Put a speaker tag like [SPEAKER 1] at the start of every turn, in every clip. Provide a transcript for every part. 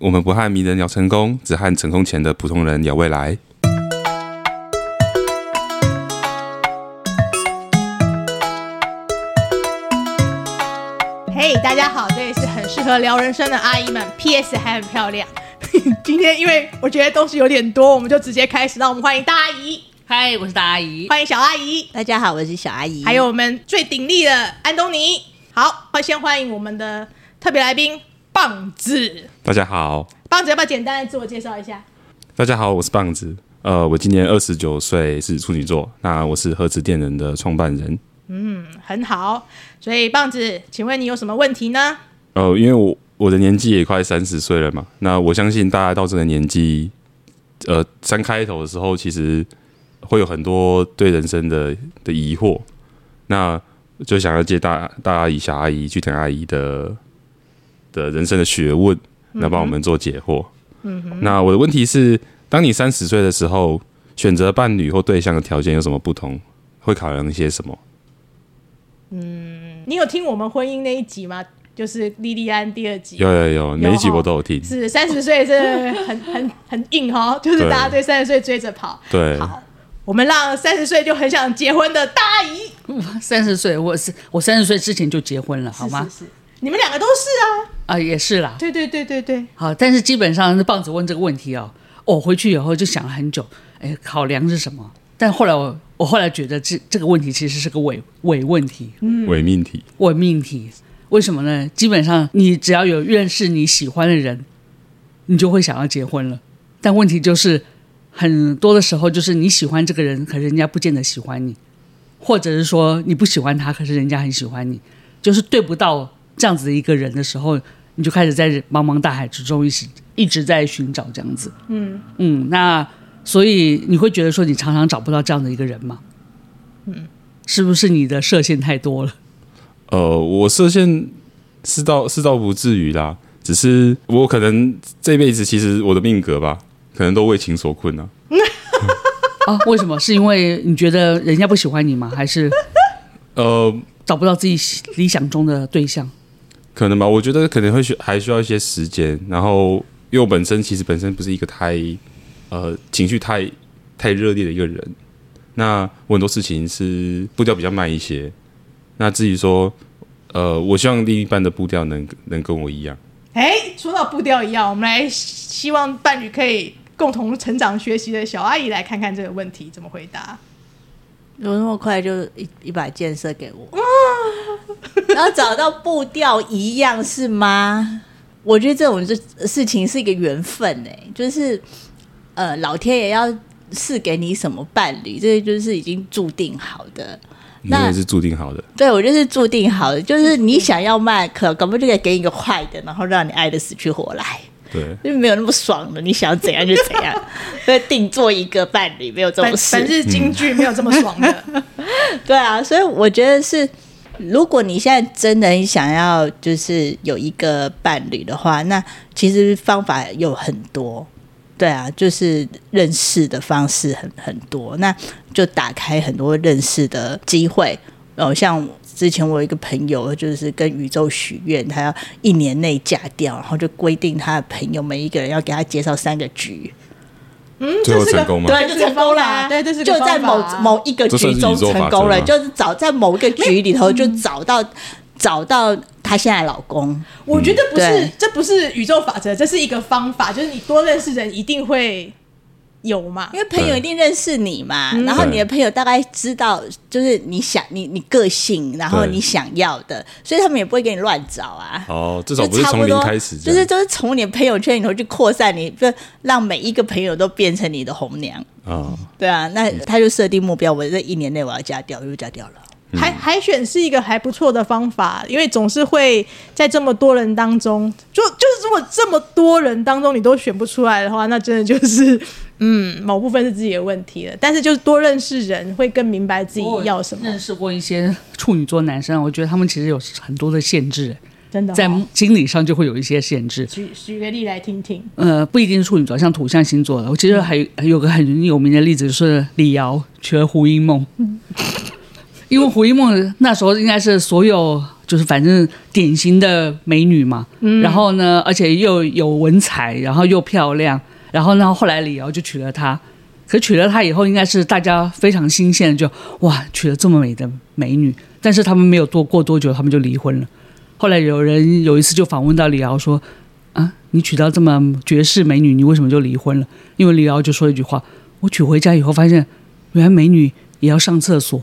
[SPEAKER 1] 我们不和名人聊成功，只和成功前的普通人聊未来。
[SPEAKER 2] 嘿，hey, 大家好，这里是很适合聊人生的阿姨们，PS 还很漂亮。今天因为我觉得东西有点多，我们就直接开始。让我们欢迎大阿姨。
[SPEAKER 3] 嗨，我是大阿姨。
[SPEAKER 2] 欢迎小阿姨。
[SPEAKER 4] 大家好，我是小阿姨。
[SPEAKER 2] 还有我们最鼎力的安东尼。好，先欢迎我们的特别来宾棒子。
[SPEAKER 1] 大家好。
[SPEAKER 2] 棒子要不要简单的自我介绍一下？
[SPEAKER 1] 大家好，我是棒子。呃，我今年二十九岁，是处女座。那我是和子电人的创办人。
[SPEAKER 2] 嗯，很好。所以棒子，请问你有什么问题呢？
[SPEAKER 1] 呃，因为我我的年纪也快三十岁了嘛。那我相信大家到这个年纪，呃，三开头的时候，其实会有很多对人生的的疑惑。那就想要借大大阿姨、小阿姨、去等阿姨的的人生的学问。来帮我们做解惑。嗯哼，那我的问题是：当你三十岁的时候，选择伴侣或对象的条件有什么不同？会考量一些什么？
[SPEAKER 2] 嗯，你有听我们婚姻那一集吗？就是莉莉安第二集。
[SPEAKER 1] 有有有，每一集我都有听。
[SPEAKER 2] 是三十岁，真的很 很很硬哈，就是大家对三十岁追着跑。
[SPEAKER 1] 对，
[SPEAKER 2] 好，我们让三十岁就很想结婚的大阿姨。
[SPEAKER 3] 三十岁，我是我三十岁之前就结婚了，好吗？
[SPEAKER 2] 是是是，你们两个都是啊。
[SPEAKER 3] 啊，也是啦。
[SPEAKER 2] 对对对对对。
[SPEAKER 3] 好，但是基本上是棒子问这个问题哦，我回去以后就想了很久，哎，考量是什么？但后来我我后来觉得这这个问题其实是个伪伪问题，
[SPEAKER 1] 嗯，伪命题。
[SPEAKER 3] 伪命题，为什么呢？基本上你只要有认识你喜欢的人，你就会想要结婚了。但问题就是很多的时候，就是你喜欢这个人，可是人家不见得喜欢你，或者是说你不喜欢他，可是人家很喜欢你，就是对不到这样子的一个人的时候。你就开始在茫茫大海之中一直一直在寻找这样子，嗯嗯，那所以你会觉得说你常常找不到这样的一个人吗？嗯，是不是你的射线太多了？
[SPEAKER 1] 呃，我射线是倒是倒不至于啦，只是我可能这辈子其实我的命格吧，可能都为情所困啊。
[SPEAKER 3] 啊，为什么？是因为你觉得人家不喜欢你吗？还是呃找不到自己理想中的对象？
[SPEAKER 1] 可能吧，我觉得可能会需还需要一些时间。然后，因为我本身其实本身不是一个太呃情绪太太热烈的一个人，那我很多事情是步调比较慢一些。那至于说，呃，我希望另一半的步调能能跟我一样。
[SPEAKER 2] 哎，说到步调一样，我们来希望伴侣可以共同成长学习的小阿姨来看看这个问题怎么回答。
[SPEAKER 4] 有那么快就一一把箭射给我？然 后找到步调一样是吗？我觉得这种事事情是一个缘分哎，就是呃，老天爷要赐给你什么伴侣，这就是已经注定好的。
[SPEAKER 1] 那也是注定好的。
[SPEAKER 4] 对，我就是注定好的，就是你想要慢，可可不就可以给你一个坏的，然后让你爱的死去活来。
[SPEAKER 1] 对，
[SPEAKER 4] 就没有那么爽的。你想怎样就怎样，所以定做一个伴侣没有这么事。
[SPEAKER 2] 反是京剧没有这么爽的。
[SPEAKER 4] 对啊，所以我觉得是，如果你现在真的想要就是有一个伴侣的话，那其实方法有很多。对啊，就是认识的方式很很多，那就打开很多认识的机会。哦，像。之前我有一个朋友，就是跟宇宙许愿，他要一年内嫁掉，然后就规定他的朋友每一个人要给他介绍三个局。
[SPEAKER 2] 嗯，最后成功吗？
[SPEAKER 4] 对，就成功了。对，这是就在某某一个局中成功了，就是找在某一个局里头就找到找到她现在老公。
[SPEAKER 2] 我觉得不是，这不是宇宙法则，这是一个方法，就是你多认识人一定会。有嘛？
[SPEAKER 4] 因为朋友一定认识你嘛，然后你的朋友大概知道，就是你想你你个性，然后你想要的，所以他们也不会给你乱找啊。
[SPEAKER 1] 哦，至少不是从零开始，
[SPEAKER 4] 就是就是从你的朋友圈里头去扩散你，就让每一个朋友都变成你的红娘。哦，对啊，那他就设定目标，我这一年内我要加掉，又加掉了。
[SPEAKER 2] 海海选是一个还不错的方法，因为总是会在这么多人当中，就就是如果这么多人当中你都选不出来的话，那真的就是嗯，某部分是自己的问题了。但是就是多认识人，会更明白自己要什么。
[SPEAKER 3] 认识过一些处女座男生，我觉得他们其实有很多的限制，
[SPEAKER 2] 真的、哦、
[SPEAKER 3] 在心理上就会有一些限制。
[SPEAKER 2] 举举个例来听听。
[SPEAKER 3] 呃，不一定是处女座，像土象星座的，我其实还有，个很有名的例子，就是李瑶娶了胡因梦。嗯 因为胡因梦那时候应该是所有就是反正典型的美女嘛。嗯，然后呢，而且又有文采，然后又漂亮，然后呢，后来李敖就娶了她。可娶了她以后，应该是大家非常新鲜，就哇，娶了这么美的美女。但是他们没有多过多久，他们就离婚了。后来有人有一次就访问到李敖说：“啊，你娶到这么绝世美女，你为什么就离婚了？”因为李敖就说一句话：“我娶回家以后发现，原来美女也要上厕所，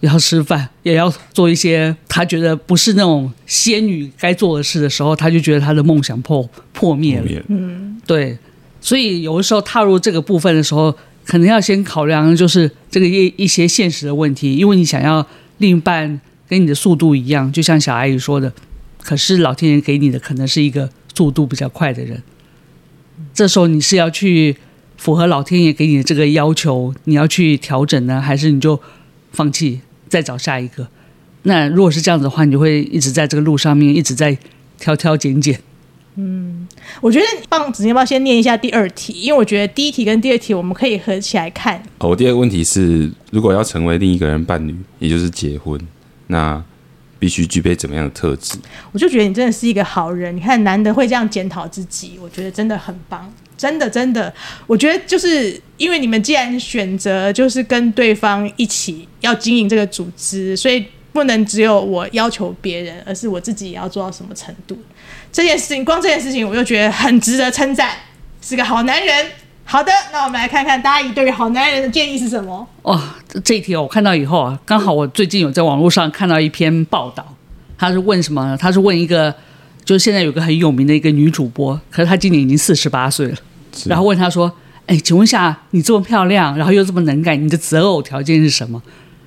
[SPEAKER 3] 也要吃饭，也要做一些他觉得不是那种仙女该做的事的时候，他就觉得他的梦想破破灭了。嗯，对。所以有的时候踏入这个部分的时候，可能要先考量就是这个一一些现实的问题，因为你想要另一半跟你的速度一样，就像小阿姨说的。”可是老天爷给你的可能是一个速度比较快的人，这时候你是要去符合老天爷给你的这个要求，你要去调整呢，还是你就放弃再找下一个？那如果是这样子的话，你就会一直在这个路上面一直在挑挑拣拣。
[SPEAKER 2] 嗯，我觉得棒子，你要不要先念一下第二题？因为我觉得第一题跟第二题我们可以合起来看。
[SPEAKER 1] 哦，我第二个问题是，如果要成为另一个人伴侣，也就是结婚，那。必须具备怎么样的特质？
[SPEAKER 2] 我就觉得你真的是一个好人。你看，难得会这样检讨自己，我觉得真的很棒，真的真的。我觉得就是因为你们既然选择就是跟对方一起要经营这个组织，所以不能只有我要求别人，而是我自己也要做到什么程度。这件事情，光这件事情，我就觉得很值得称赞，是个好男人。好的，那我们来看看大姨对于好男人的建议是什么？
[SPEAKER 3] 哇、哦，这一题我看到以后啊，刚好我最近有在网络上看到一篇报道，他是问什么呢？他是问一个，就是现在有个很有名的一个女主播，可是她今年已经四十八岁了，然后问她说：“哎，请问一下，你这么漂亮，然后又这么能干，你的择偶条件是什么？”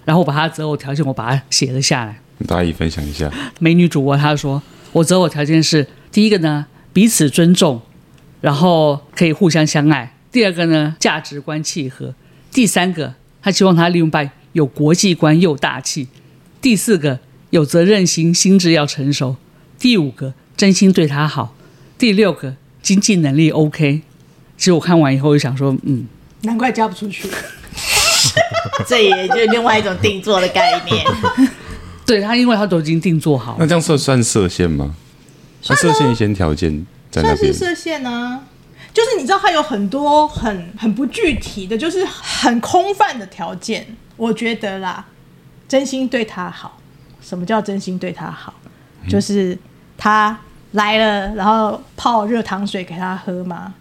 [SPEAKER 3] 然后我把她的择偶条件我把它写了下来，
[SPEAKER 1] 大姨分享一下。
[SPEAKER 3] 美女主播她说：“我择偶条件是第一个呢，彼此尊重，然后可以互相相爱。”第二个呢，价值观契合；第三个，她希望他另一半有国际观又大气；第四个，有责任心，心智要成熟；第五个，真心对他好；第六个，经济能力 OK。其实我看完以后就想说，嗯，
[SPEAKER 2] 难怪嫁不出去。
[SPEAKER 4] 这也就是另外一种定做的概念。
[SPEAKER 3] 对他，因为他都已经定做好。
[SPEAKER 1] 那这样算算射线吗？那设限一些条件在那边。
[SPEAKER 2] 算是射线呢、啊。就是你知道，他有很多很很不具体的，就是很空泛的条件。我觉得啦，真心对他好。什么叫真心对他好？嗯、就是他来了，然后泡热糖水给他喝吗？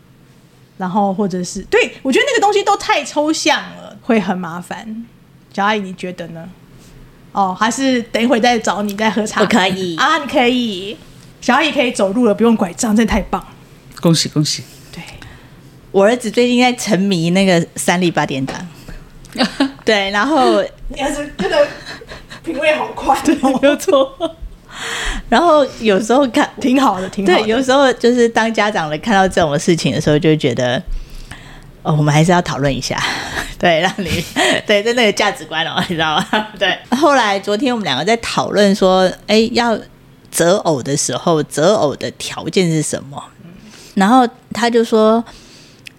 [SPEAKER 2] 然后或者是对，我觉得那个东西都太抽象了，会很麻烦。小阿姨，你觉得呢？哦，还是等一会再找你再喝茶？
[SPEAKER 4] 不可以
[SPEAKER 2] 啊，你可以。小阿姨可以走路了，不用拐杖，真的太棒！
[SPEAKER 3] 恭喜恭喜！
[SPEAKER 4] 对我儿子最近在沉迷那个三立八点档，对，然后
[SPEAKER 2] 你儿子真的品味好快，对，没有错。
[SPEAKER 4] 然后有时候看
[SPEAKER 2] 挺好的，挺好的。
[SPEAKER 4] 对，有时候就是当家长的看到这种事情的时候，就觉得哦，我们还是要讨论一下，对，让你对对那个价值观哦，你知道吗？对。后来昨天我们两个在讨论说，哎，要择偶的时候，择偶的条件是什么？然后他就说。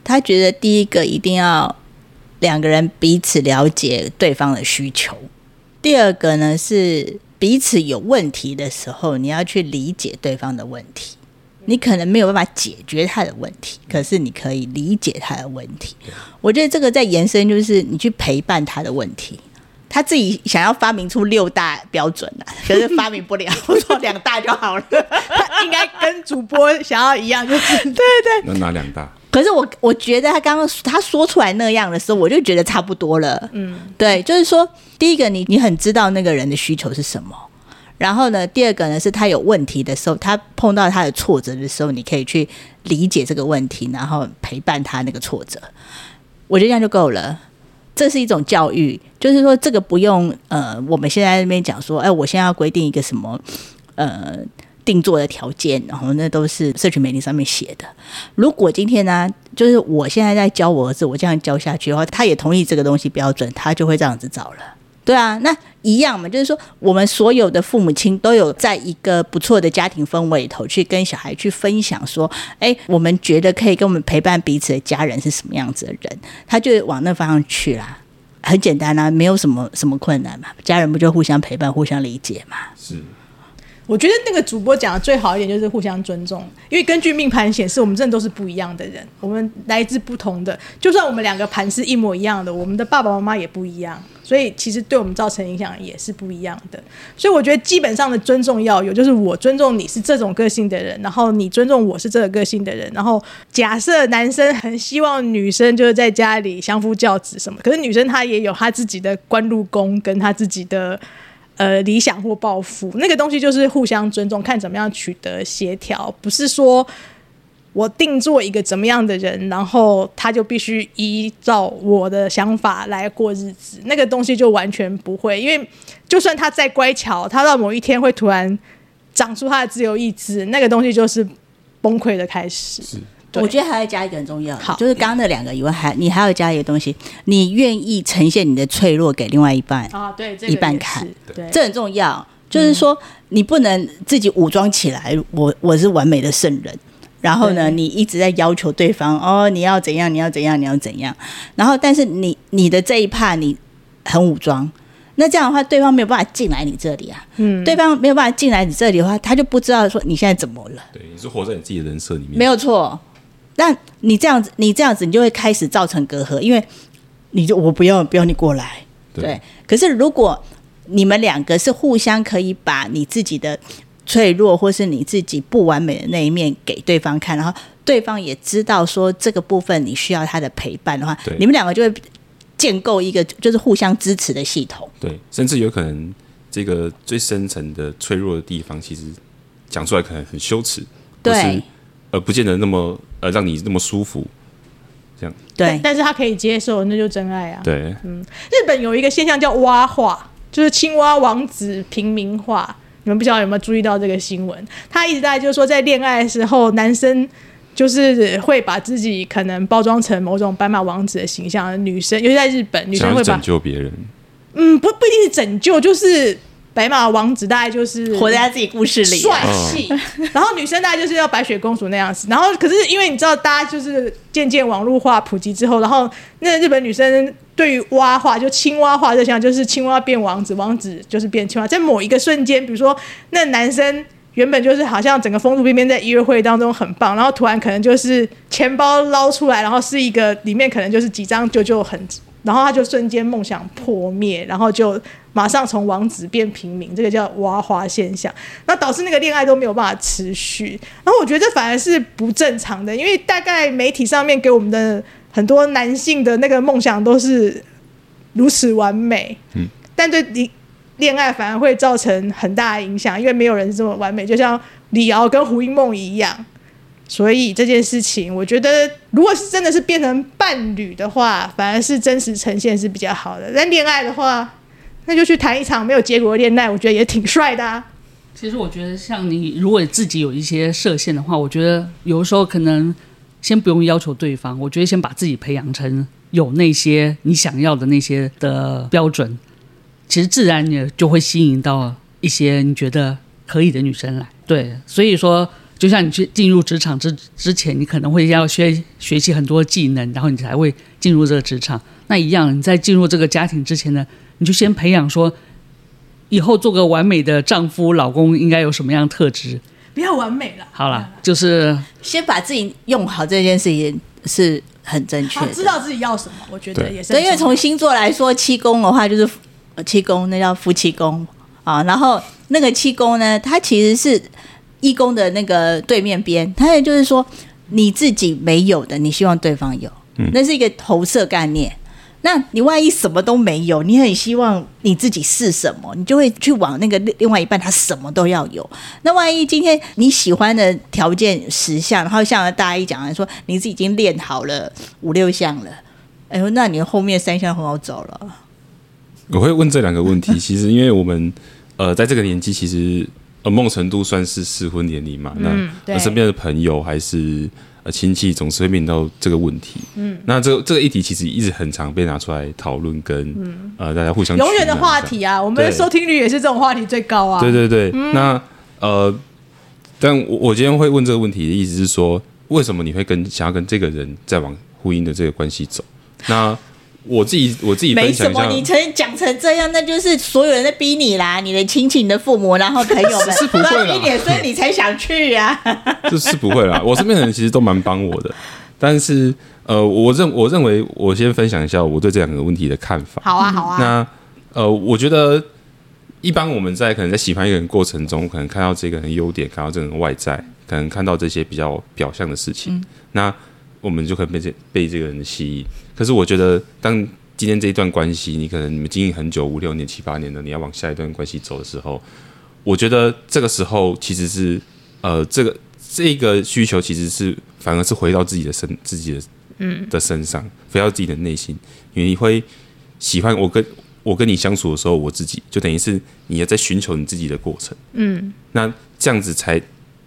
[SPEAKER 4] 他觉得第一个一定要两个人彼此了解对方的需求，第二个呢是彼此有问题的时候，你要去理解对方的问题。你可能没有办法解决他的问题，可是你可以理解他的问题。我觉得这个在延伸就是你去陪伴他的问题。他自己想要发明出六大标准啊，可是发明不了，我说两大就好了。
[SPEAKER 2] 他应该跟主播想要一样，就是对对。
[SPEAKER 1] 那哪两大？
[SPEAKER 4] 可是我我觉得他刚刚他说出来那样的时候，我就觉得差不多了。嗯，对，就是说，第一个你你很知道那个人的需求是什么，然后呢，第二个呢是他有问题的时候，他碰到他的挫折的时候，你可以去理解这个问题，然后陪伴他那个挫折。我觉得这样就够了。这是一种教育，就是说这个不用呃，我们现在那边讲说，哎，我现在要规定一个什么呃。定做的条件，然后那都是社群媒体上面写的。如果今天呢，就是我现在在教我儿子，我这样教下去的话，他也同意这个东西标准，他就会这样子找了。对啊，那一样嘛，就是说我们所有的父母亲都有在一个不错的家庭氛围里头去跟小孩去分享说，哎，我们觉得可以跟我们陪伴彼此的家人是什么样子的人，他就往那方向去啦。很简单啊，没有什么什么困难嘛，家人不就互相陪伴、互相理解嘛？
[SPEAKER 1] 是。
[SPEAKER 2] 我觉得那个主播讲的最好一点就是互相尊重，因为根据命盘显示，我们真的都是不一样的人，我们来自不同的，就算我们两个盘是一模一样的，我们的爸爸妈妈也不一样，所以其实对我们造成影响也是不一样的。所以我觉得基本上的尊重要有，就是我尊重你是这种个性的人，然后你尊重我是这个个性的人，然后假设男生很希望女生就是在家里相夫教子什么，可是女生她也有她自己的官禄宫跟她自己的。呃，理想或抱负，那个东西就是互相尊重，看怎么样取得协调，不是说我定做一个怎么样的人，然后他就必须依照我的想法来过日子，那个东西就完全不会，因为就算他再乖巧，他到某一天会突然长出他的自由意志，那个东西就是崩溃的开始。
[SPEAKER 4] 我觉得还要加一个很重要，
[SPEAKER 2] 好，
[SPEAKER 4] 就是刚刚那两个以外，还你还要加一个东西，你愿意呈现你的脆弱给另外一半
[SPEAKER 2] 啊，对，
[SPEAKER 4] 一半看，
[SPEAKER 2] 对，
[SPEAKER 4] 这很重要。就是说，你不能自己武装起来，我我是完美的圣人，然后呢，你一直在要求对方哦，你要怎样，你要怎样，你要怎样，然后但是你你的这一 part 你很武装，那这样的话，对方没有办法进来你这里啊，嗯，对方没有办法进来你这里的话，他就不知道说你现在怎么了，
[SPEAKER 1] 对，你是活在你自己的人设里面，
[SPEAKER 4] 没有错。那你这样子，你这样子，你就会开始造成隔阂，因为你就我不要不要你过来，对。对，可是如果你们两个是互相可以把你自己的脆弱或是你自己不完美的那一面给对方看，然后对方也知道说这个部分你需要他的陪伴的话，对，你们两个就会建构一个就是互相支持的系统。
[SPEAKER 1] 对，甚至有可能这个最深层的脆弱的地方，其实讲出来可能很羞耻，
[SPEAKER 4] 对。
[SPEAKER 1] 而，不见得那么呃，让你那么舒服，这样。
[SPEAKER 4] 对，
[SPEAKER 2] 但是他可以接受，那就真爱啊。
[SPEAKER 1] 对，
[SPEAKER 2] 嗯，日本有一个现象叫蛙化，就是青蛙王子平民化。你们不知道有没有注意到这个新闻？他一直在就是说，在恋爱的时候，男生就是会把自己可能包装成某种白马王子的形象，女生尤其在日本，女生会
[SPEAKER 1] 拯救别人。
[SPEAKER 2] 嗯，不不一定是拯救，就是。白马王子大概就是
[SPEAKER 4] 活在他自己故事里，
[SPEAKER 2] 帅气。然后女生大概就是要白雪公主那样子。然后可是因为你知道，大家就是渐渐网络化普及之后，然后那日本女生对于蛙化，就青蛙化这项，就是青蛙变王子，王子就是变青蛙。在某一个瞬间，比如说那男生原本就是好像整个风度翩翩，在约会当中很棒，然后突然可能就是钱包捞出来，然后是一个里面可能就是几张就就很。然后他就瞬间梦想破灭，然后就马上从王子变平民，这个叫挖花现象。那导致那个恋爱都没有办法持续。然后我觉得这反而是不正常的，因为大概媒体上面给我们的很多男性的那个梦想都是如此完美，嗯，但对你恋爱反而会造成很大的影响，因为没有人是这么完美，就像李敖跟胡因梦一样。所以这件事情，我觉得如果是真的是变成伴侣的话，反而是真实呈现是比较好的。但恋爱的话，那就去谈一场没有结果的恋爱，我觉得也挺帅的啊。
[SPEAKER 3] 其实我觉得，像你如果自己有一些设限的话，我觉得有的时候可能先不用要求对方，我觉得先把自己培养成有那些你想要的那些的标准，其实自然也就会吸引到一些你觉得可以的女生来。对，所以说。就像你去进入职场之之前，你可能会要学学习很多技能，然后你才会进入这个职场。那一样，你在进入这个家庭之前呢，你就先培养说，以后做个完美的丈夫、老公应该有什么样的特质？
[SPEAKER 2] 不要完美了，
[SPEAKER 3] 好了，就是
[SPEAKER 4] 先把自己用好，这件事情是很正确的。
[SPEAKER 2] 知道自己要什么，我觉得也是。
[SPEAKER 4] 对，因为从星座来说，七宫的话就是七宫，那叫夫妻宫啊。然后那个七宫呢，它其实是。一宫的那个对面边，他也就是说，你自己没有的，你希望对方有，那是一个投射概念。那你万一什么都没有，你很希望你自己是什么，你就会去往那个另外一半，他什么都要有。那万一今天你喜欢的条件十项，然后像大家一讲来说，你是已经练好了五六项了，哎呦，那你后面三项很好走了。
[SPEAKER 1] 我会问这两个问题，其实因为我们呃在这个年纪，其实。呃，某种程度算是适婚年龄嘛？嗯、那身边的朋友还是呃亲戚，总是会面临到这个问题。嗯，那这个这个议题其实一直很常被拿出来讨论，跟、嗯、呃大家互相永
[SPEAKER 2] 远的话题啊。我们的收听率也是这种话题最高啊。
[SPEAKER 1] 对对对，嗯、那呃，但我我今天会问这个问题的意思是说，为什么你会跟想要跟这个人再往婚姻的这个关系走？那我自己我自己
[SPEAKER 4] 没什
[SPEAKER 1] 么，
[SPEAKER 4] 你成讲成这样，那就是所有人在逼你啦，你的亲戚、你的父母，然后朋友们
[SPEAKER 1] 是不会啦，
[SPEAKER 4] 所以你才想去呀、啊。
[SPEAKER 1] 这是不会啦。我身边的人其实都蛮帮我的，但是呃，我认我认为，我先分享一下我对这两个问题的看法。
[SPEAKER 2] 好啊，好啊。
[SPEAKER 1] 那呃，我觉得一般我们在可能在喜欢一个人过程中，可能看到这个人优点，看到这个人外在，可能看到这些比较表象的事情，嗯、那我们就可以被这被这个人吸引。可是我觉得，当今天这一段关系，你可能你们经营很久，五六年、七八年的，你要往下一段关系走的时候，我觉得这个时候其实是呃，这个这个需求其实是反而是回到自己的身、自己的嗯的身上，回到自己的内心，因为你会喜欢我跟我跟你相处的时候，我自己就等于是你要在寻求你自己的过程，嗯，那这样子才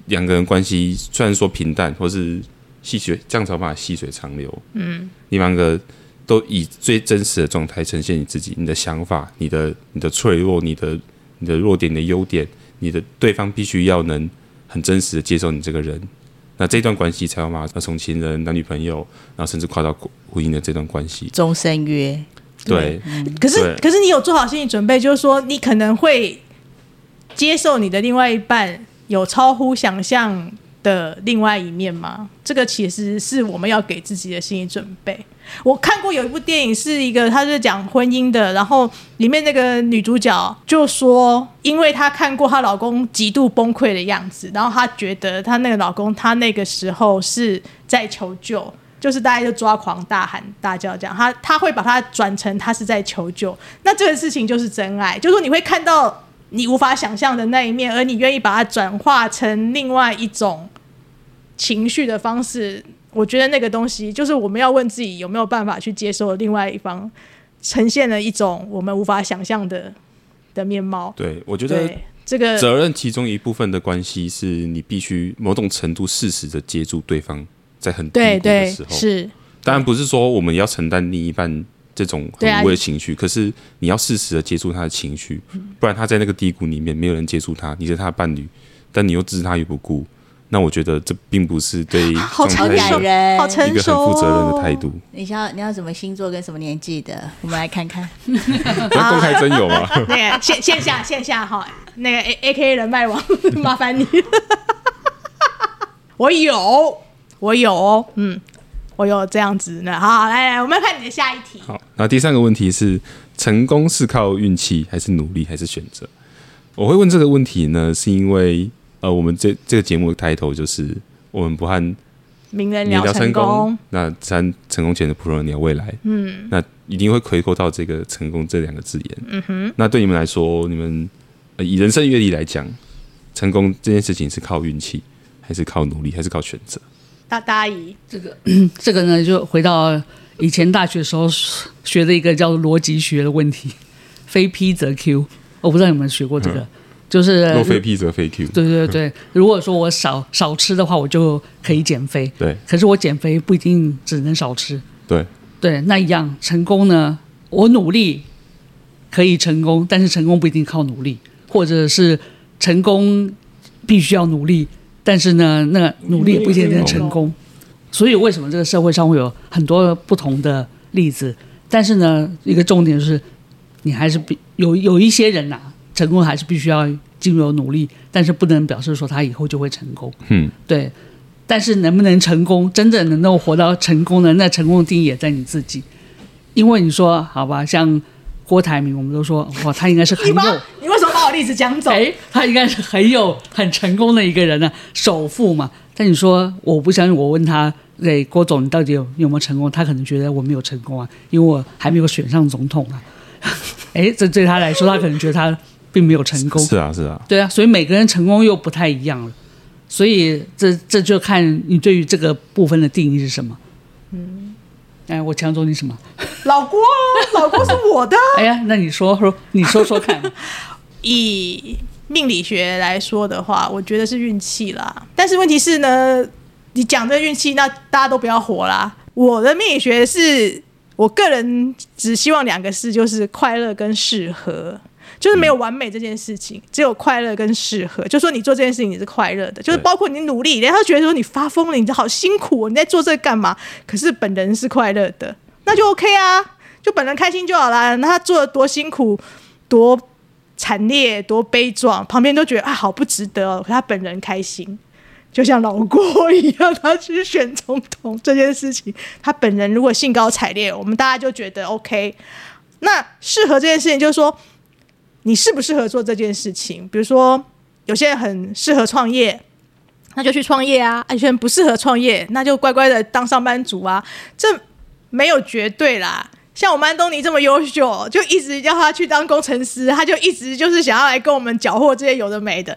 [SPEAKER 1] 两个人关系虽然说平淡，或是。细水这样才有办法细水长流。嗯，你们两个都以最真实的状态呈现你自己，你的想法，你的你的脆弱，你的你的弱点，你的优点，你的对方必须要能很真实的接受你这个人，那这段关系才有办法从情人、男女朋友，然后甚至跨到婚姻的这段关系，
[SPEAKER 4] 终身约。
[SPEAKER 1] 对，
[SPEAKER 2] 嗯、可是可是你有做好心理准备，就是说你可能会接受你的另外一半有超乎想象的另外一面吗？这个其实是我们要给自己的心理准备。我看过有一部电影，是一个，他是讲婚姻的，然后里面那个女主角就说，因为她看过她老公极度崩溃的样子，然后她觉得她那个老公，她那个时候是在求救，就是大家就抓狂、大喊大叫这样，他他会把它转成他是在求救。那这个事情就是真爱，就是说你会看到。你无法想象的那一面，而你愿意把它转化成另外一种情绪的方式，我觉得那个东西就是我们要问自己有没有办法去接受另外一方呈现了一种我们无法想象的的面貌。
[SPEAKER 1] 对，我觉得这个责任其中一部分的关系是你必须某种程度适时的接住对方在很低谷的时候，是当然不是说我们要承担另一半。这种很无谓的情绪，啊、可是你要适时的接住他的情绪，不然他在那个低谷里面没有人接住他，你是他的伴侣，但你又置他于不顾，那我觉得这并不是对 状态一个很负责任的态度。
[SPEAKER 4] 你要你要什么星座跟什么年纪的？我们来看看，
[SPEAKER 1] 要公开真有吗？
[SPEAKER 2] 那个线线下线下哈，那个 A A K 人脉网，麻烦你，我有我有嗯。我有这样子呢，好，好，来来，我们看你的下一题。
[SPEAKER 1] 好，那第三个问题是：成功是靠运气，还是努力，还是选择？我会问这个问题呢，是因为呃，我们这这个节目的抬头就是我们不和
[SPEAKER 2] 名人聊成功，
[SPEAKER 1] 那咱成功前的普通人聊未来，嗯，那一定会回扣到这个成功这两个字眼，嗯哼。那对你们来说，你们、呃、以人生阅历来讲，成功这件事情是靠运气，还是靠努力，还是靠选择？
[SPEAKER 2] 大大阿姨，
[SPEAKER 3] 这个 这个呢，就回到以前大学时候学的一个叫逻辑学的问题，非 P 则 Q。我不知道你们学过这个，嗯、就是
[SPEAKER 1] 若非 P 则非 Q。
[SPEAKER 3] 对对对，如果说我少少吃的话，我就可以减肥。
[SPEAKER 1] 对，
[SPEAKER 3] 可是我减肥不一定只能少吃。
[SPEAKER 1] 对
[SPEAKER 3] 对，那一样成功呢？我努力可以成功，但是成功不一定靠努力，或者是成功必须要努力。但是呢，那努力不一定能成功，所以为什么这个社会上会有很多不同的例子？但是呢，一个重点就是，你还是比有有一些人呐、啊，成功还是必须要经由努力，但是不能表示说他以后就会成功。嗯，对。但是能不能成功，真正能够活到成功的，那成功的定义也在你自己。因为你说好吧，像郭台铭，我们都说哇，他应该是很有。
[SPEAKER 2] 你为什么把我例子讲走，
[SPEAKER 3] 哎，他应该是很有很成功的一个人呢，首富嘛。但你说我不相信，我问他，哎，郭总，你到底有有没有成功？他可能觉得我没有成功啊，因为我还没有选上总统啊。哎，这对他来说，他可能觉得他并没有成功。
[SPEAKER 1] 是啊，是啊，
[SPEAKER 3] 对啊，所以每个人成功又不太一样了。所以这这就看你对于这个部分的定义是什么。嗯，哎，我抢走你什么？
[SPEAKER 2] 老郭，老郭是我的。
[SPEAKER 3] 哎呀，那你说说，你说说看。
[SPEAKER 2] 以命理学来说的话，我觉得是运气啦。但是问题是呢，你讲这运气，那大家都不要活啦。我的命理学是我个人只希望两个事，就是快乐跟适合，就是没有完美这件事情，只有快乐跟适合。就说你做这件事情你是快乐的，就是包括你努力，人家觉得说你发疯了，你好辛苦，哦你在做这个干嘛？可是本人是快乐的，那就 OK 啊。就本人开心就好啦。那他做的多辛苦，多惨烈，多悲壮，旁边都觉得啊，好不值得哦。可他本人开心，就像老郭一样，他去选总统这件事情，他本人如果兴高采烈，我们大家就觉得 OK。那适合这件事情，就是说你适不适合做这件事情？比如说，有些人很适合创业。那就去创业啊！有些人不适合创业，那就乖乖的当上班族啊！这没有绝对啦。像我们安东尼这么优秀，就一直叫他去当工程师，他就一直就是想要来跟我们搅和这些有的没的。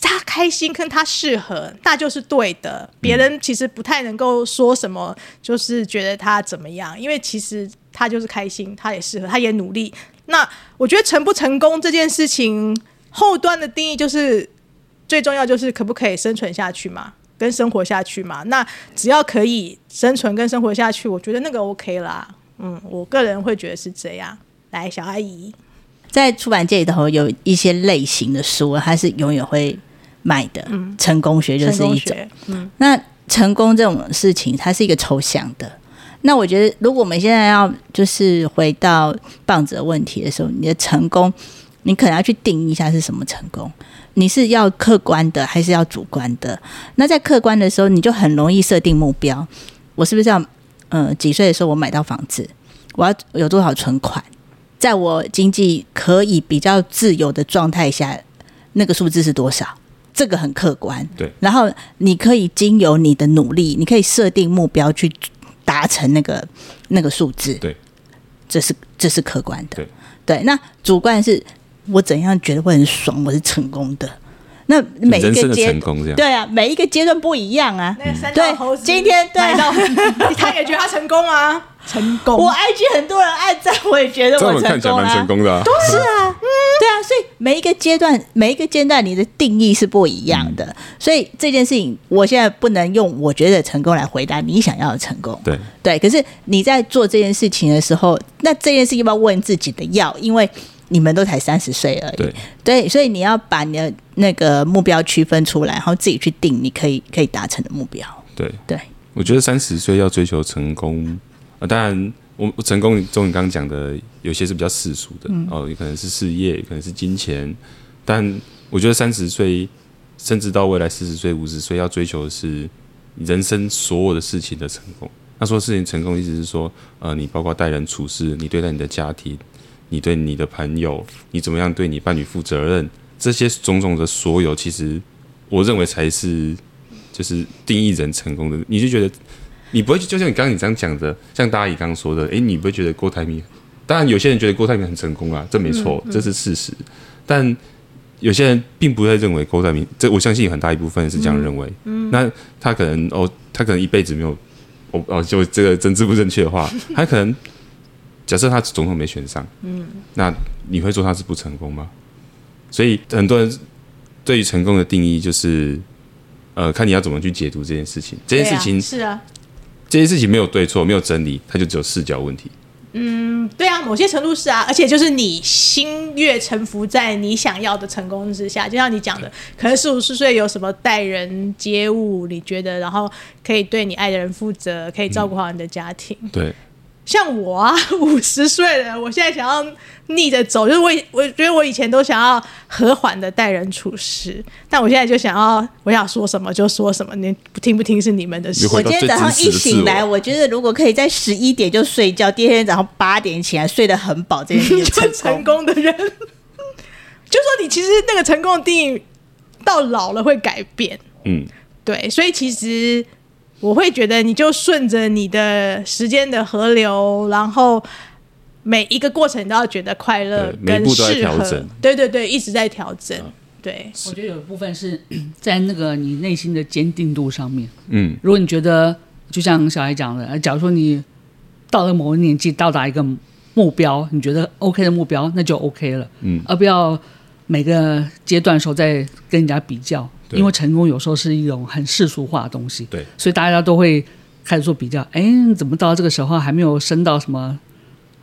[SPEAKER 2] 他开心跟他适合，那就是对的。别人其实不太能够说什么，就是觉得他怎么样，因为其实他就是开心，他也适合，他也努力。那我觉得成不成功这件事情，后端的定义就是。最重要就是可不可以生存下去嘛，跟生活下去嘛。那只要可以生存跟生活下去，我觉得那个 OK 啦。嗯，我个人会觉得是这样。来，小阿姨，
[SPEAKER 4] 在出版界里头有一些类型的书，它是永远会卖的。嗯，成功学就是一种。嗯，那成功这种事情，它是一个抽象的。那我觉得，如果我们现在要就是回到棒子的问题的时候，你的成功，你可能要去定义一下是什么成功。你是要客观的还是要主观的？那在客观的时候，你就很容易设定目标。我是不是要，呃，几岁的时候我买到房子？我要有多少存款？在我经济可以比较自由的状态下，那个数字是多少？这个很客观。
[SPEAKER 1] 对。然
[SPEAKER 4] 后你可以经由你的努力，你可以设定目标去达成那个那个数字。
[SPEAKER 1] 对。
[SPEAKER 4] 这是这是客观的。
[SPEAKER 1] 对。
[SPEAKER 4] 对。那主观是。我怎样觉得会很爽？我是成功的。那每一个阶段，对啊，每一个阶段不一样啊。
[SPEAKER 2] 那个三道猴子，
[SPEAKER 4] 今天对到
[SPEAKER 2] 他也觉得他成功啊，成功。
[SPEAKER 4] 我 IG 很多人按赞，我也觉得我成功啊。
[SPEAKER 1] 看起来蛮成功的啊。
[SPEAKER 4] 都是啊，嗯，对啊。所以每一个阶段，每一个阶段，你的定义是不一样的。所以这件事情，我现在不能用我觉得成功来回答你想要的成功。
[SPEAKER 1] 对
[SPEAKER 4] 对。可是你在做这件事情的时候，那这件事要不要问自己的要？因为你们都才三十岁而已，对，对，所以你要把你的那个目标区分出来，然后自己去定你可以可以达成的目标。
[SPEAKER 1] 对
[SPEAKER 4] 对，
[SPEAKER 1] 我觉得三十岁要追求成功啊，当然我我成功，中你刚刚讲的有些是比较世俗的、嗯、哦，也可能是事业，也可能是金钱，但我觉得三十岁甚至到未来四十岁、五十岁要追求的是人生所有的事情的成功。那说事情成功，意思是说，呃，你包括待人处事，你对待你的家庭。你对你的朋友，你怎么样对你伴侣负责任？这些种种的所有，其实我认为才是就是定义人成功的。你就觉得你不会，就像你刚刚你这样讲的，像大阿姨刚刚说的，诶，你不会觉得郭台铭？当然，有些人觉得郭台铭很成功啊，这没错，这是事实。但有些人并不会认为郭台铭，这我相信很大一部分是这样认为。那他可能哦，他可能一辈子没有哦哦，就这个政治不正确的话，他可能。假设他总统没选上，嗯，那你会说他是不成功吗？所以很多人对于成功的定义就是，呃，看你要怎么去解读这件事情。这件事情
[SPEAKER 2] 是啊，
[SPEAKER 1] 这些事情没有对错，没有真理，它就只有视角问题。
[SPEAKER 2] 嗯，对啊，某些程度是啊，而且就是你心悦诚服在你想要的成功之下，就像你讲的，可能四五十岁有什么待人接物，你觉得然后可以对你爱的人负责，可以照顾好你的家庭，
[SPEAKER 1] 嗯、对。
[SPEAKER 2] 像我啊，五十岁了，我现在想要逆着走，就是我，我觉得我以前都想要和缓的待人处事，但我现在就想要，我想说什么就说什么，你不听不听是你们的事。
[SPEAKER 4] 我今天早上一醒来，我觉得如果可以在十一点就睡觉，第二天早上八点起来睡得很饱，这件事
[SPEAKER 2] 就成功的人，就说你其实那个成功的定义到老了会改变，嗯，对，所以其实。我会觉得，你就顺着你的时间的河流，然后每一个过程都要觉得快乐跟适合。对对对，一直在调整。对，
[SPEAKER 3] 我觉得有一部分是在那个你内心的坚定度上面。嗯，如果你觉得就像小孩讲的，假如说你到了某个年纪，到达一个目标，你觉得 OK 的目标，那就 OK 了。嗯，而不要每个阶段的时候再跟人家比较。因为成功有时候是一种很世俗化的东西，对，所以大家都会开始做比较。哎，怎么到这个时候还没有升到什么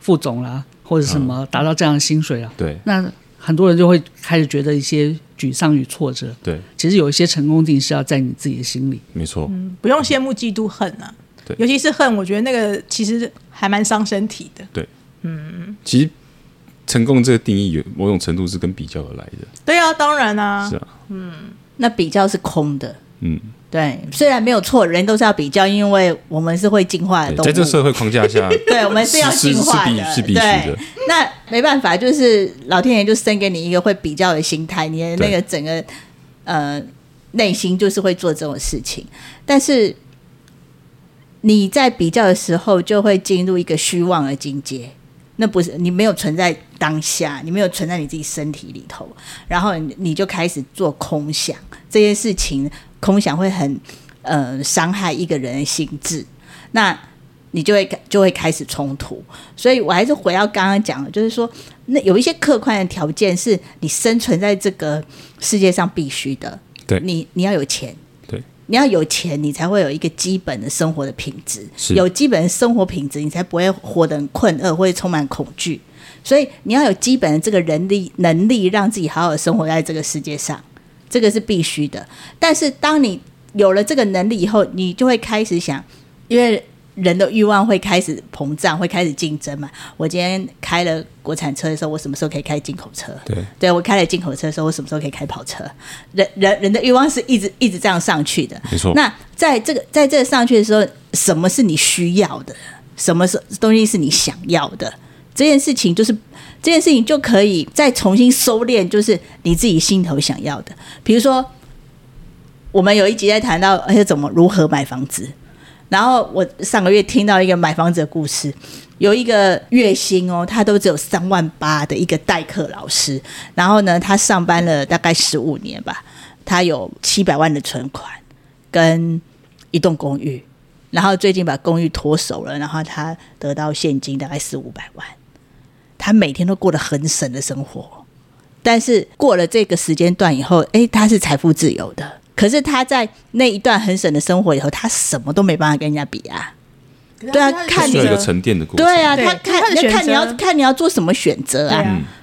[SPEAKER 3] 副总啦，或者什么达到这样的薪水啊？对，那很多人就会开始觉得一些沮丧与挫折。对，其实有一些成功定是要在你自己的心里。
[SPEAKER 1] 没错，
[SPEAKER 2] 嗯，不用羡慕、嫉妒、恨啊。对，尤其是恨，我觉得那个其实还蛮伤身体的。
[SPEAKER 1] 对，嗯其实成功这个定义，有某种程度是跟比较而来的。
[SPEAKER 2] 对啊，当然啊，
[SPEAKER 1] 是啊，
[SPEAKER 4] 那比较是空的。
[SPEAKER 1] 嗯，
[SPEAKER 4] 对，虽然没有错，人都是要比较，因为我们是会进化的动物，
[SPEAKER 1] 在这个社会框架下，
[SPEAKER 4] 对，我们是要进化的，
[SPEAKER 1] 是必须的。
[SPEAKER 4] 那没办法，就是老天爷就生给你一个会比较的心态，你的那个整个呃内心就是会做这种事情，但是你在比较的时候，就会进入一个虚妄的境界。那不是你没有存在当下，你没有存在你自己身体里头，然后你就开始做空想这件事情，空想会很呃伤害一个人的心智，那你就会就会开始冲突。所以我还是回到刚刚讲的，就是说，那有一些客观的条件是你生存在这个世界上必须的，
[SPEAKER 1] 对，
[SPEAKER 4] 你你要有钱。你要有钱，你才会有一个基本的生活的品质。有基本的生活品质，你才不会活得很困厄，或者充满恐惧。所以你要有基本的这个人力能力，让自己好好生活在这个世界上，这个是必须的。但是当你有了这个能力以后，你就会开始想，因为。人的欲望会开始膨胀，会开始竞争嘛？我今天开了国产车的时候，我什么时候可以开进口车？
[SPEAKER 1] 对，
[SPEAKER 4] 对我开了进口车的时候，我什么时候可以开跑车？人人人的欲望是一直一直这样上去的，
[SPEAKER 1] 没错。
[SPEAKER 4] 那在这个在这个上去的时候，什么是你需要的？什么是东西是你想要的？这件事情就是这件事情就可以再重新收敛，就是你自己心头想要的。比如说，我们有一集在谈到，而且怎么如何买房子。然后我上个月听到一个买房子的故事，有一个月薪哦，他都只有三万八的一个代课老师，然后呢，他上班了大概十五年吧，他有七百万的存款跟一栋公寓，然后最近把公寓脱手了，然后他得到现金大概四五百万，他每天都过得很省的生活，但是过了这个时间段以后，诶，他是财富自由的。可是他在那一段很省的生活以后，他什么都没办法跟人家比啊。对啊，看你的
[SPEAKER 1] 沉淀的过程。
[SPEAKER 4] 对啊，他看他看你要看你要做什么选择啊。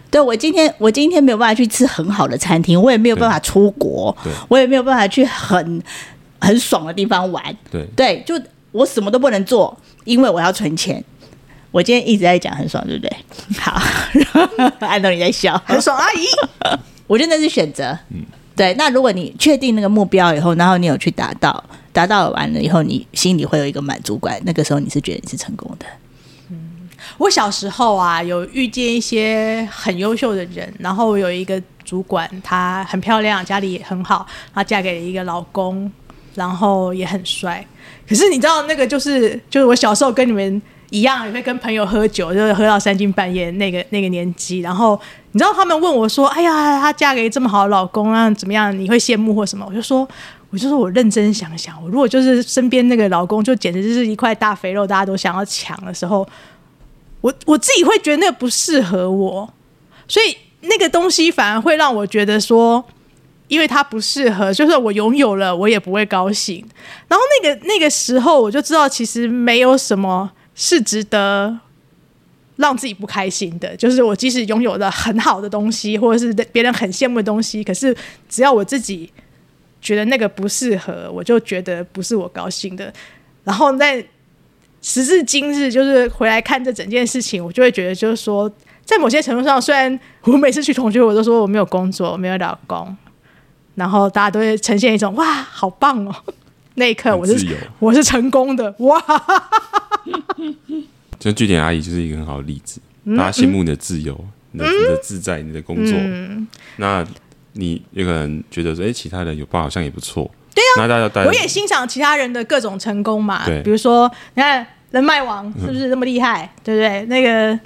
[SPEAKER 4] 对，对我今天我今天没有办法去吃很好的餐厅，我也没有办法出国，我也没有办法去很很爽的地方玩。
[SPEAKER 1] 对
[SPEAKER 4] 对，就我什么都不能做，因为我要存钱。我今天一直在讲很爽，对不对？好，安东尼在笑，
[SPEAKER 2] 很爽阿姨。
[SPEAKER 4] 我觉得那是选择。嗯。对，那如果你确定那个目标以后，然后你有去达到，达到完了以后，你心里会有一个满足感，那个时候你是觉得你是成功的。
[SPEAKER 2] 嗯，我小时候啊，有遇见一些很优秀的人，然后有一个主管，她很漂亮，家里也很好，她嫁给了一个老公，然后也很帅。可是你知道，那个就是就是我小时候跟你们。一样也会跟朋友喝酒，就是喝到三更半夜那个那个年纪。然后你知道他们问我说：“哎呀，她嫁给这么好的老公啊，怎么样？你会羡慕或什么？”我就说：“我就说我认真想想，我如果就是身边那个老公，就简直就是一块大肥肉，大家都想要抢的时候，我我自己会觉得那个不适合我，所以那个东西反而会让我觉得说，因为它不适合，就是我拥有了，我也不会高兴。然后那个那个时候，我就知道其实没有什么。”是值得让自己不开心的，就是我即使拥有了很好的东西，或者是别人很羡慕的东西，可是只要我自己觉得那个不适合，我就觉得不是我高兴的。然后在时至今日，就是回来看这整件事情，我就会觉得，就是说，在某些程度上，虽然我每次去同学，我都说我没有工作，没有老公，然后大家都会呈现一种哇，好棒哦。那一刻，我是 我是成功的哇！
[SPEAKER 1] 就据点阿姨就是一个很好的例子，嗯、大家羡慕你的自由、嗯、你的、你的自在、你的工作。嗯、那你有可能觉得说，哎、欸，其他人有伴好像也不错。
[SPEAKER 2] 对啊，
[SPEAKER 1] 那大家，
[SPEAKER 2] 我也欣赏其他人的各种成功嘛。
[SPEAKER 1] 对，
[SPEAKER 2] 比如说，你看人脉网是不是那么厉害？嗯、对不对？那个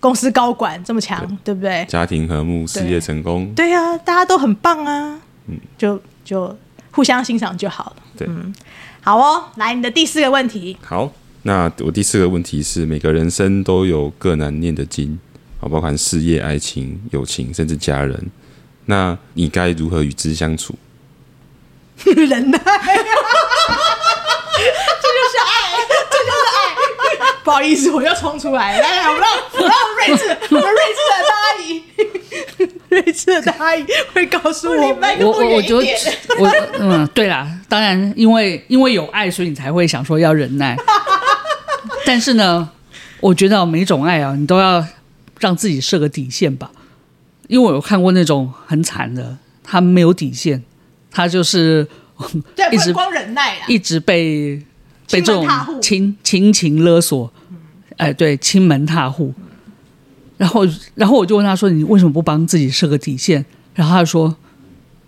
[SPEAKER 2] 公司高管这么强，对，对不对？
[SPEAKER 1] 家庭和睦，事业成功。
[SPEAKER 2] 对呀、啊，大家都很棒啊。嗯，就就互相欣赏就好了。
[SPEAKER 1] 对，
[SPEAKER 2] 嗯，好哦，来你的第四个问题。
[SPEAKER 1] 好，那我第四个问题是：每个人生都有各难念的经，啊，包含事业、爱情、友情，甚至家人。那你该如何与之相处？
[SPEAKER 2] 忍耐，这就是爱，这就是爱。不好意思，我又冲出来，来来，我让我让睿智，我们睿智的大阿姨。睿智的大阿姨会告诉我，
[SPEAKER 3] 我我我觉得我嗯，对啦，当然，因为因为有爱，所以你才会想说要忍耐。但是呢，我觉得每一种爱啊，你都要让自己设个底线吧。因为我有看过那种很惨的，他没有底线，他就是
[SPEAKER 2] 对，
[SPEAKER 3] 一直
[SPEAKER 2] 光忍耐啊，
[SPEAKER 3] 一直被被
[SPEAKER 2] 这种
[SPEAKER 3] 亲亲情勒索，哎，对，亲门踏户。然后，然后我就问他说：“你为什么不帮自己设个底线？”然后他说：“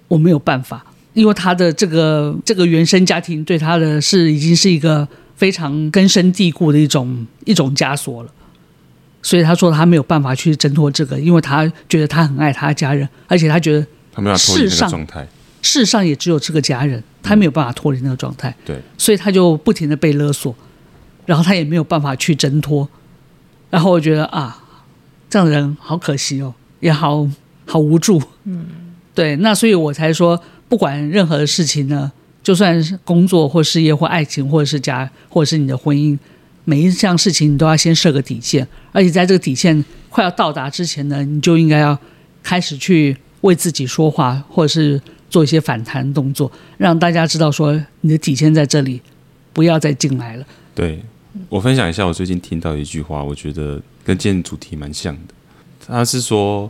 [SPEAKER 3] 我没有办法，因为他的这个这个原生家庭对他的是已经是一个非常根深蒂固的一种一种枷锁了。所以他说他没有办法去挣脱这个，因为他觉得他很爱他的家人，而且他觉得
[SPEAKER 1] 他没有脱离那个状态，
[SPEAKER 3] 世上也只有这个家人，他没有办法脱离那个状态。
[SPEAKER 1] 对，
[SPEAKER 3] 所以他就不停的被勒索，然后他也没有办法去挣脱。然后我觉得啊。”这样的人好可惜哦，也好好无助。嗯，对，那所以我才说，不管任何的事情呢，就算是工作或事业或爱情，或者是家，或者是你的婚姻，每一项事情你都要先设个底线，而且在这个底线快要到达之前呢，你就应该要开始去为自己说话，或者是做一些反弹动作，让大家知道说你的底线在这里，不要再进来了。
[SPEAKER 1] 对，我分享一下我最近听到一句话，我觉得。跟今天主题蛮像的，他是说，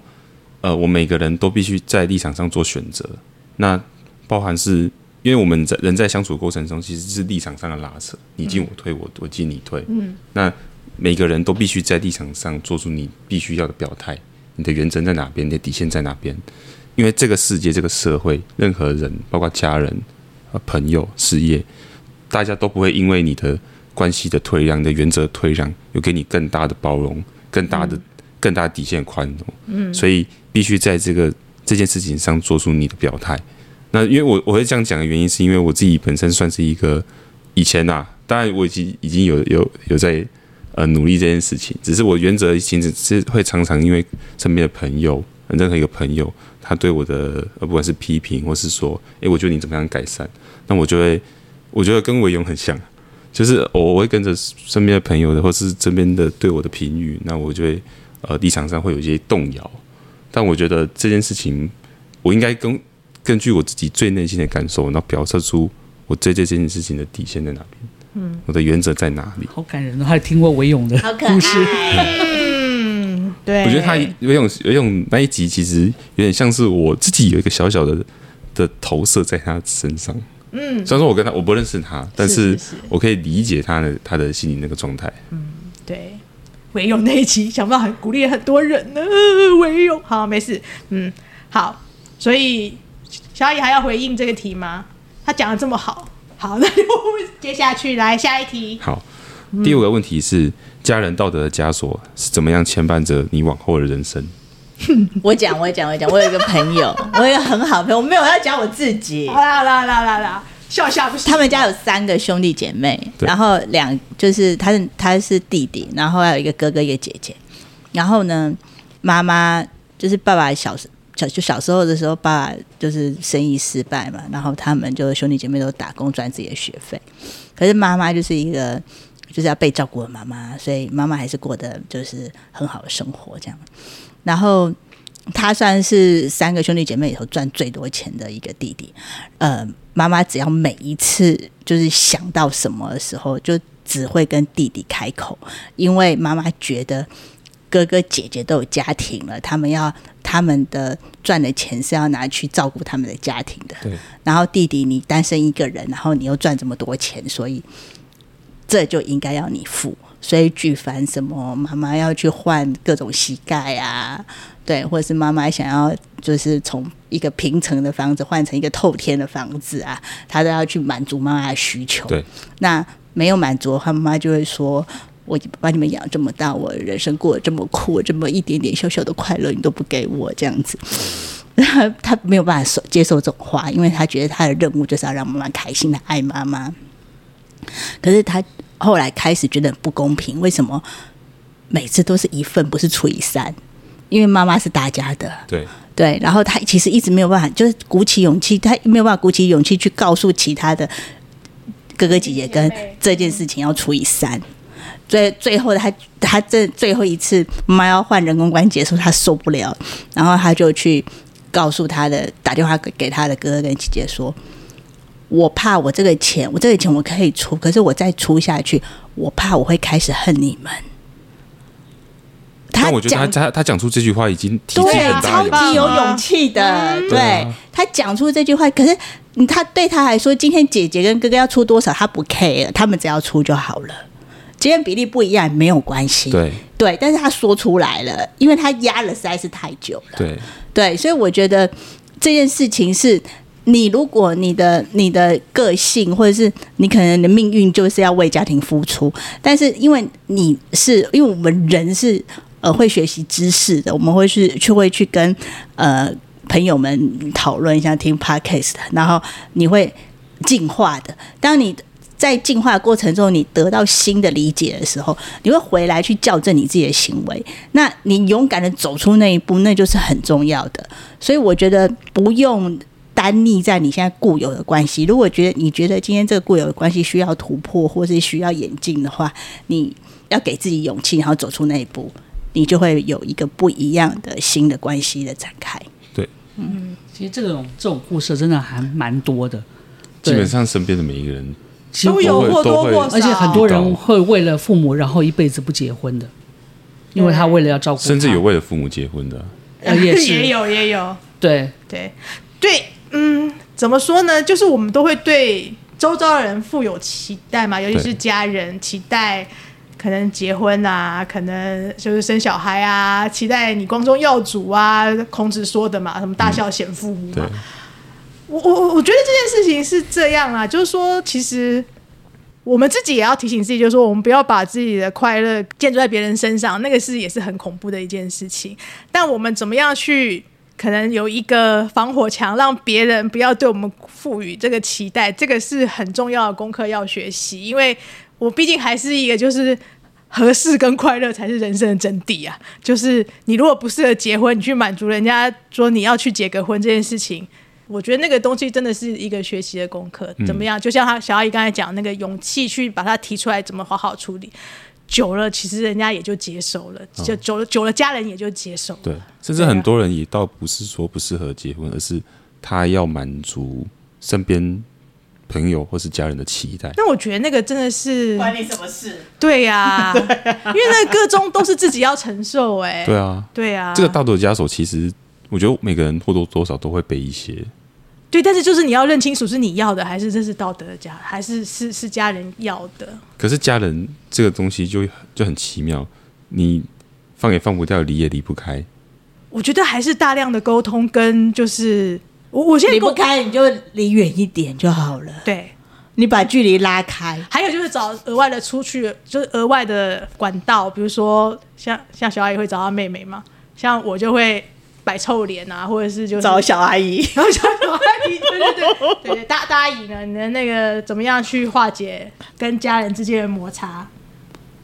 [SPEAKER 1] 呃，我每个人都必须在立场上做选择，那包含是因为我们在人在相处的过程中，其实是立场上的拉扯，你进我退，我我进你退，嗯，那每个人都必须在立场上做出你必须要的表态，你的原则在哪边，你的底线在哪边？因为这个世界，这个社会，任何人，包括家人、朋友、事业，大家都不会因为你的。关系的退让，你的原则退让，有给你更大的包容，更大的、嗯、更大的底线宽容。嗯，所以必须在这个这件事情上做出你的表态。那因为我我会这样讲的原因，是因为我自己本身算是一个以前呐、啊，当然我已经已经有有有在呃努力这件事情，只是我原则其实是会常常因为身边的朋友，任何一个朋友，他对我的呃不管是批评，或是说，诶，我觉得你怎么样改善，那我就会我觉得跟伟勇很像。就是我会跟着身边的朋友的，或是身边的对我的评语，那我就会呃立场上会有一些动摇。但我觉得这件事情，我应该根根据我自己最内心的感受，然后表达出我对这件事情的底线在哪边，嗯，我的原则在哪里。
[SPEAKER 3] 好感人，哦还听过韦勇的故事。
[SPEAKER 2] 嗯，对。
[SPEAKER 1] 我觉得他韦勇韦勇那一集其实有点像是我自己有一个小小的的投射在他身上。嗯，虽然说我跟他我不认识他，但是我可以理解他的他的心理那个状态。
[SPEAKER 2] 嗯，对，唯有那一期想不到很鼓励很多人呢。唯有，好，没事。嗯，好，所以小阿姨还要回应这个题吗？他讲的这么好，好，那就接下去来下一题。
[SPEAKER 1] 好，第五个问题是、嗯、家人道德的枷锁是怎么样牵绊着你往后的人生？
[SPEAKER 4] 我讲，我讲，我讲，我有一个朋友，我有一个很好的朋友，我没有要讲我自己。
[SPEAKER 2] 好啦啦啦啦啦，笑笑不行。
[SPEAKER 4] 他们家有三个兄弟姐妹，然后两就是他是他是弟弟，然后还有一个哥哥一个姐姐。然后呢，妈妈就是爸爸小时小就小时候的时候，爸爸就是生意失败嘛，然后他们就兄弟姐妹都打工赚自己的学费。可是妈妈就是一个就是要被照顾的妈妈，所以妈妈还是过得就是很好的生活这样。然后他算是三个兄弟姐妹里头赚最多钱的一个弟弟。呃，妈妈只要每一次就是想到什么的时候，就只会跟弟弟开口，因为妈妈觉得哥哥姐姐都有家庭了，他们要他们的赚的钱是要拿去照顾他们的家庭的。
[SPEAKER 1] 对。然
[SPEAKER 4] 后弟弟你单身一个人，然后你又赚这么多钱，所以这就应该要你付。所以举凡什么妈妈要去换各种膝盖啊，对，或者是妈妈想要就是从一个平层的房子换成一个透天的房子啊，她都要去满足妈妈的需求。
[SPEAKER 1] 对，那
[SPEAKER 4] 没有满足，的话妈妈就会说：“我把你们养这么大，我人生过得这么苦，这么一点点小小的快乐你都不给我，这样子。”他他没有办法受接受这种话，因为他觉得他的任务就是要让妈妈开心的爱妈妈。可是他。后来开始觉得不公平，为什么每次都是一份，不是除以三？因为妈妈是大家的，
[SPEAKER 1] 对
[SPEAKER 4] 对。然后他其实一直没有办法，就是鼓起勇气，他没有办法鼓起勇气去告诉其他的哥哥姐姐，跟这件事情要除以三。最最后他他这最后一次妈妈要换人工关节的时候，他受不了，然后他就去告诉他的，打电话给给他的哥哥跟姐姐说。我怕我这个钱，我这个钱我可以出，可是我再出下去，我怕我会开始恨你们。他
[SPEAKER 1] 但我觉得他
[SPEAKER 4] 讲
[SPEAKER 1] 他他讲出这句话已经
[SPEAKER 4] 对
[SPEAKER 1] 很大
[SPEAKER 4] 超级有勇气的，
[SPEAKER 2] 嗯
[SPEAKER 1] 对
[SPEAKER 4] 他讲出这句话，可是嗯他对他来说，今天姐姐跟哥哥要出多少，他不 care，他们只要出就好了。今天比例不一样没有关系，
[SPEAKER 1] 对
[SPEAKER 4] 对，但是他说出来了，因为他压了实在是太久了。
[SPEAKER 1] 对
[SPEAKER 4] 对，所以我觉得这件事情是，你如果你的你的个性，或者是你可能的命运就是要为家庭付出，但是因为你是因为我们人是呃会学习知识的，我们会去去会去跟呃朋友们讨论一下，听 podcast，然后你会进化的。当你在进化过程中，你得到新的理解的时候，你会回来去校正你自己的行为。那你勇敢的走出那一步，那就是很重要的。所以我觉得不用单立在你现在固有的关系。如果觉得你觉得今天这个固有的关系需要突破，或是需要演进的话，你要给自己勇气，然后走出那一步，你就会有一个不一样的新的关系的展开。对，嗯。
[SPEAKER 3] 其实这种这种故事真的还蛮多的，
[SPEAKER 1] 基本上身边的每一个人
[SPEAKER 3] 其实
[SPEAKER 2] 都有或多或少，
[SPEAKER 3] 而且很多人会为了父母，然后一辈子不结婚的，因为他为了要照顾，
[SPEAKER 1] 甚至有为了父母结婚的。啊，
[SPEAKER 3] 呃 也是。
[SPEAKER 2] 也有也有，
[SPEAKER 3] 对。
[SPEAKER 2] 对。对，嗯，怎么说呢？就是我们都会对周遭的人富有期待嘛，尤其是家人，期待可能结婚啊，可能就是生小孩啊，期待你光宗耀祖啊，孔子说的嘛，什么大孝显父母
[SPEAKER 1] 对
[SPEAKER 2] 嘛。我我我我觉得这件事情是这样啊，就是说，其实我们自己也要提醒自己，就是说，我们不要把自己的快乐建筑在别人身上，那个是也是很恐怖的一件事情。但我们怎么样去可能有一个防火墙，让别人不要对我们赋予这个期待，这个是很重要的功课要学习。因为我毕竟还是一个就是。合适跟快乐才是人生的真谛啊！就是你如果不适合结婚，你去满足人家说你要去结个婚这件事情，我觉得那个东西真的是一个学习的功课。怎么样？就像他小阿姨刚才讲那个勇气去把它提出来，怎么好好处理，久了其实人家也就接受了，就久了久了家人也就接受了。
[SPEAKER 1] 对，甚至很多人也倒不是说不适合结婚，而是他要满足身边朋友或是家人的期待。
[SPEAKER 2] 那我觉得那个真的是关
[SPEAKER 4] 你什么事？
[SPEAKER 2] 对呀、因为那个各中都是自己要承受、哎，
[SPEAKER 1] 对啊，
[SPEAKER 2] 对啊，
[SPEAKER 1] 这个道德枷锁其实我觉得每个人或多或少都会背一些。
[SPEAKER 2] 对，但是就是你要认清楚是你要的，还是这是道德的家，还是是是家人要的。
[SPEAKER 1] 可是家人这个东西就就很奇妙，你放也放不掉，离也离不开。
[SPEAKER 2] 我觉得还是大量的沟通跟就是我我现在
[SPEAKER 4] 离不开你就离远一点就好了。
[SPEAKER 2] 对，
[SPEAKER 4] 你把距离拉开，
[SPEAKER 2] 还有就是找额外的出去，就是额外的管道，比如说像像小阿姨会找她妹妹嘛，像我就会摆臭脸啊，或者是就是
[SPEAKER 4] 找小阿姨。
[SPEAKER 2] 然后小阿姨，对对对对对，大 大阿姨呢，你的那个怎么样去化解跟家人之间的摩擦？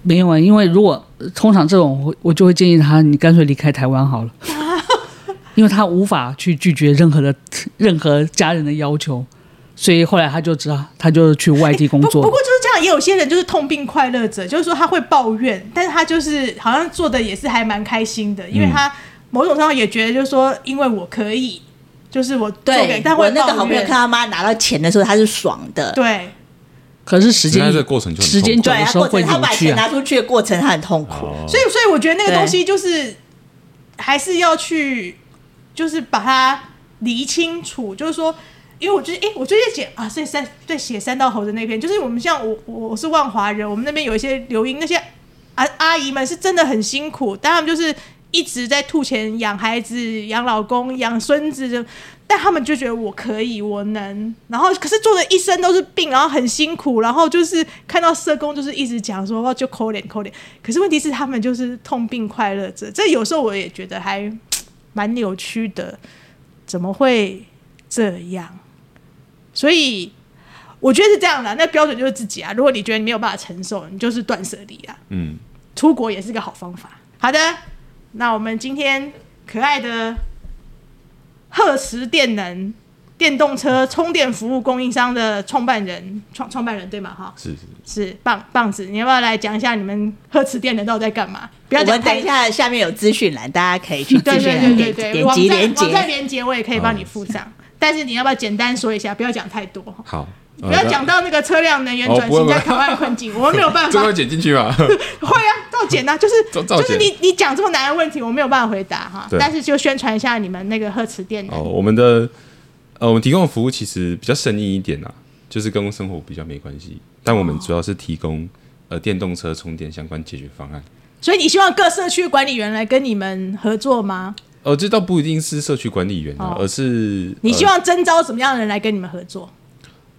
[SPEAKER 3] 没有啊，因为如果呃通常这种我我就会建议他，你干脆离开台湾好了，因为他无法去拒绝任何的任何家人的要求，所以后来他就知道，他就去外地工作。
[SPEAKER 2] 不不过就是这样，也有些人就是痛并快乐着，就是说他会抱怨，但是他就是好像做的也是还蛮开心的，因为他某种上也觉得就是说，因为我可以，就是我做给，
[SPEAKER 4] 对，
[SPEAKER 2] 但会
[SPEAKER 4] 我那个好朋友看他妈拿到钱的时候，他是爽的。
[SPEAKER 2] 对。
[SPEAKER 3] 可是时间
[SPEAKER 1] 那这个过程就很
[SPEAKER 3] 时间久
[SPEAKER 4] 对，他
[SPEAKER 3] 的时候会
[SPEAKER 4] 过程他把钱拿。出去的过程，他很痛苦。
[SPEAKER 1] 哦
[SPEAKER 2] 所以，所以我觉得那个东西就是还是要去，就是把它理清楚。就是说，因为我觉得，哎、我最近写啊，在三在写三道猴子那篇，就是我们像我我我是万华人，我们那边有一些留音，那些阿阿姨们是真的很辛苦，但他们就是一直在吐钱养孩子、养老公、养孙子的。但他们就觉得我可以，我能，然后可是做的一生都是病，然后很辛苦，然后就是看到社工就是一直讲说哦就抠脸抠脸，可是问题是他们就是痛并快乐着，这有时候我也觉得还蛮扭曲的，怎么会这样？所以我觉得是这样的，那标准就是自己啊。如果你觉得你没有办法承受，你就是断舍离啊。
[SPEAKER 1] 嗯，
[SPEAKER 2] 出国也是个好方法。好的，那我们今天可爱的贺池电能电动车充电服务供应商的创办人，创创办人对吗？哈，
[SPEAKER 1] 是是。
[SPEAKER 2] 是棒棒子，你要不要来讲一下你们贺池电能到底在干嘛？不要讲
[SPEAKER 4] 我们等一下下面有资讯栏，大家可以去
[SPEAKER 2] 对对
[SPEAKER 4] 对对
[SPEAKER 2] 对，网站
[SPEAKER 4] 点击连
[SPEAKER 2] 网站
[SPEAKER 4] 接。
[SPEAKER 2] 连接我也可以帮你附上，但是你要不要简单说一下？不要讲太多，
[SPEAKER 1] 好，
[SPEAKER 2] 不要讲到那个车辆能源
[SPEAKER 1] 转
[SPEAKER 2] 型在台湾困境，我们没有办法。
[SPEAKER 1] 这会剪进去吗？
[SPEAKER 2] 会啊，照剪啊，就是 就是你你讲这么难的问题，我没有办法回答哈。但是就宣传一下你们那个赫慈电能
[SPEAKER 1] 哦，我们的呃，我们提供的服务其实比较生意一点啊，就是跟生活比较没关系。但我们主要是提供呃电动车充电相关解决方案。
[SPEAKER 2] 所以你希望各社区管理员来跟你们合作吗？
[SPEAKER 1] 呃，这倒不一定是社区管理员啊，
[SPEAKER 2] 哦
[SPEAKER 1] 而是
[SPEAKER 2] 你希望征招什么样的人来跟你们合作？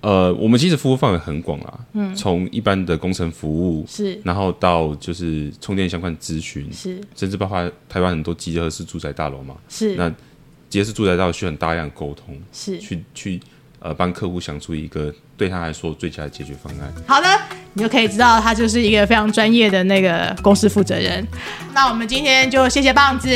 [SPEAKER 1] 呃，我们其实服务范围很广啦，嗯，从一般的工程服务
[SPEAKER 2] 是。
[SPEAKER 1] 然后到就是充电相关咨询，
[SPEAKER 2] 是。
[SPEAKER 1] 甚至包括台湾很多集合式住宅大楼嘛，
[SPEAKER 2] 是。
[SPEAKER 1] 那集合式住宅大楼需要很大量沟通，
[SPEAKER 2] 是。
[SPEAKER 1] 去去呃帮客户想出一个对他来说最佳的解决方案。
[SPEAKER 2] 好的，你就可以知道他就是一个非常专业的那个公司负责人。那我们今天就谢谢棒子，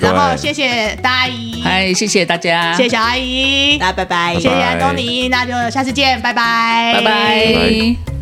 [SPEAKER 2] 然后谢谢大阿姨，
[SPEAKER 3] 嗨，谢谢大家，
[SPEAKER 2] 谢谢小阿姨，
[SPEAKER 4] 大家拜拜。
[SPEAKER 2] 谢谢安东尼，那就下次见，拜拜，
[SPEAKER 3] 拜拜。
[SPEAKER 1] 拜拜